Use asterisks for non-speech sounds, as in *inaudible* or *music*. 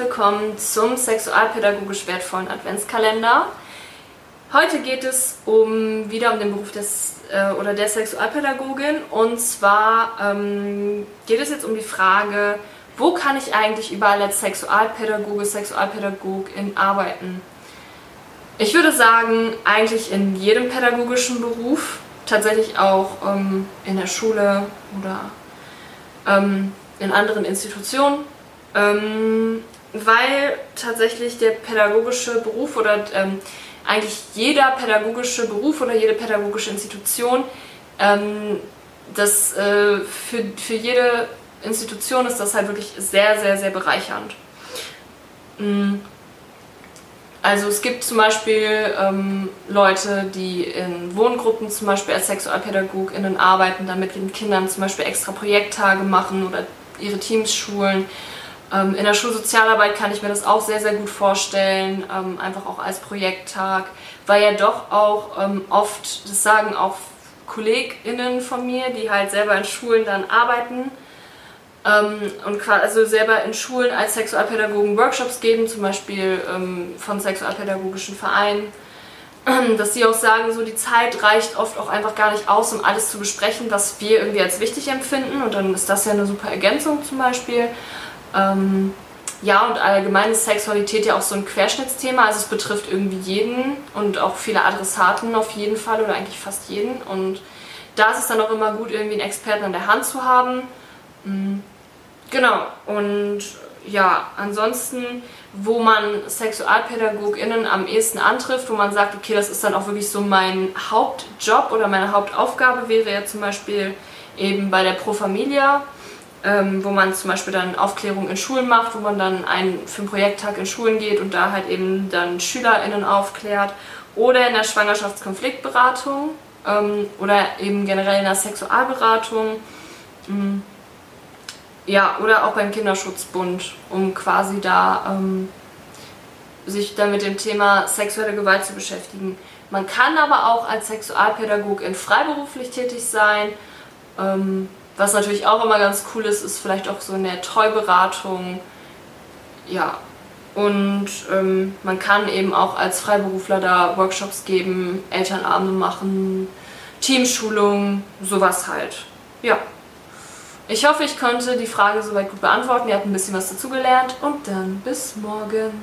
willkommen zum sexualpädagogisch wertvollen Adventskalender. Heute geht es um wieder um den Beruf des äh, oder der Sexualpädagogin und zwar ähm, geht es jetzt um die Frage, wo kann ich eigentlich überall als Sexualpädagoge, Sexualpädagogin arbeiten? Ich würde sagen, eigentlich in jedem pädagogischen Beruf, tatsächlich auch ähm, in der Schule oder ähm, in anderen Institutionen ähm, weil tatsächlich der pädagogische Beruf oder ähm, eigentlich jeder pädagogische Beruf oder jede pädagogische Institution, ähm, das äh, für, für jede Institution ist das halt wirklich sehr, sehr, sehr bereichernd. Mhm. Also es gibt zum Beispiel ähm, Leute, die in Wohngruppen zum Beispiel als SexualpädagogInnen arbeiten, damit mit Kindern zum Beispiel extra Projekttage machen oder ihre Teams schulen. Ähm, in der Schulsozialarbeit kann ich mir das auch sehr, sehr gut vorstellen, ähm, einfach auch als Projekttag, weil ja doch auch ähm, oft, das sagen auch KollegInnen von mir, die halt selber in Schulen dann arbeiten und also selber in Schulen als Sexualpädagogen Workshops geben, zum Beispiel von sexualpädagogischen Vereinen *clears throat* dass sie auch sagen, so die Zeit reicht oft auch einfach gar nicht aus, um alles zu besprechen, was wir irgendwie als wichtig empfinden. Und dann ist das ja eine super Ergänzung zum Beispiel. Ähm, ja, und allgemein ist Sexualität ja auch so ein Querschnittsthema. Also es betrifft irgendwie jeden und auch viele Adressaten auf jeden Fall oder eigentlich fast jeden. Und da ist es dann auch immer gut, irgendwie einen Experten an der Hand zu haben. Mhm. Genau. Und ja, ansonsten, wo man SexualpädagogInnen am ehesten antrifft, wo man sagt, okay, das ist dann auch wirklich so mein Hauptjob oder meine Hauptaufgabe, wäre ja zum Beispiel eben bei der Pro Familia ähm, wo man zum Beispiel dann Aufklärung in Schulen macht, wo man dann einen, für einen Projekttag in Schulen geht und da halt eben dann SchülerInnen aufklärt. Oder in der Schwangerschaftskonfliktberatung ähm, oder eben generell in der Sexualberatung. Mhm. Ja, oder auch beim Kinderschutzbund, um quasi da ähm, sich dann mit dem Thema sexuelle Gewalt zu beschäftigen. Man kann aber auch als Sexualpädagogin freiberuflich tätig sein. Ähm, was natürlich auch immer ganz cool ist, ist vielleicht auch so eine Treuberatung. Ja, und ähm, man kann eben auch als Freiberufler da Workshops geben, Elternabende machen, Teamschulungen, sowas halt. Ja. Ich hoffe, ich konnte die Frage soweit gut beantworten. Ihr habt ein bisschen was dazugelernt und dann bis morgen.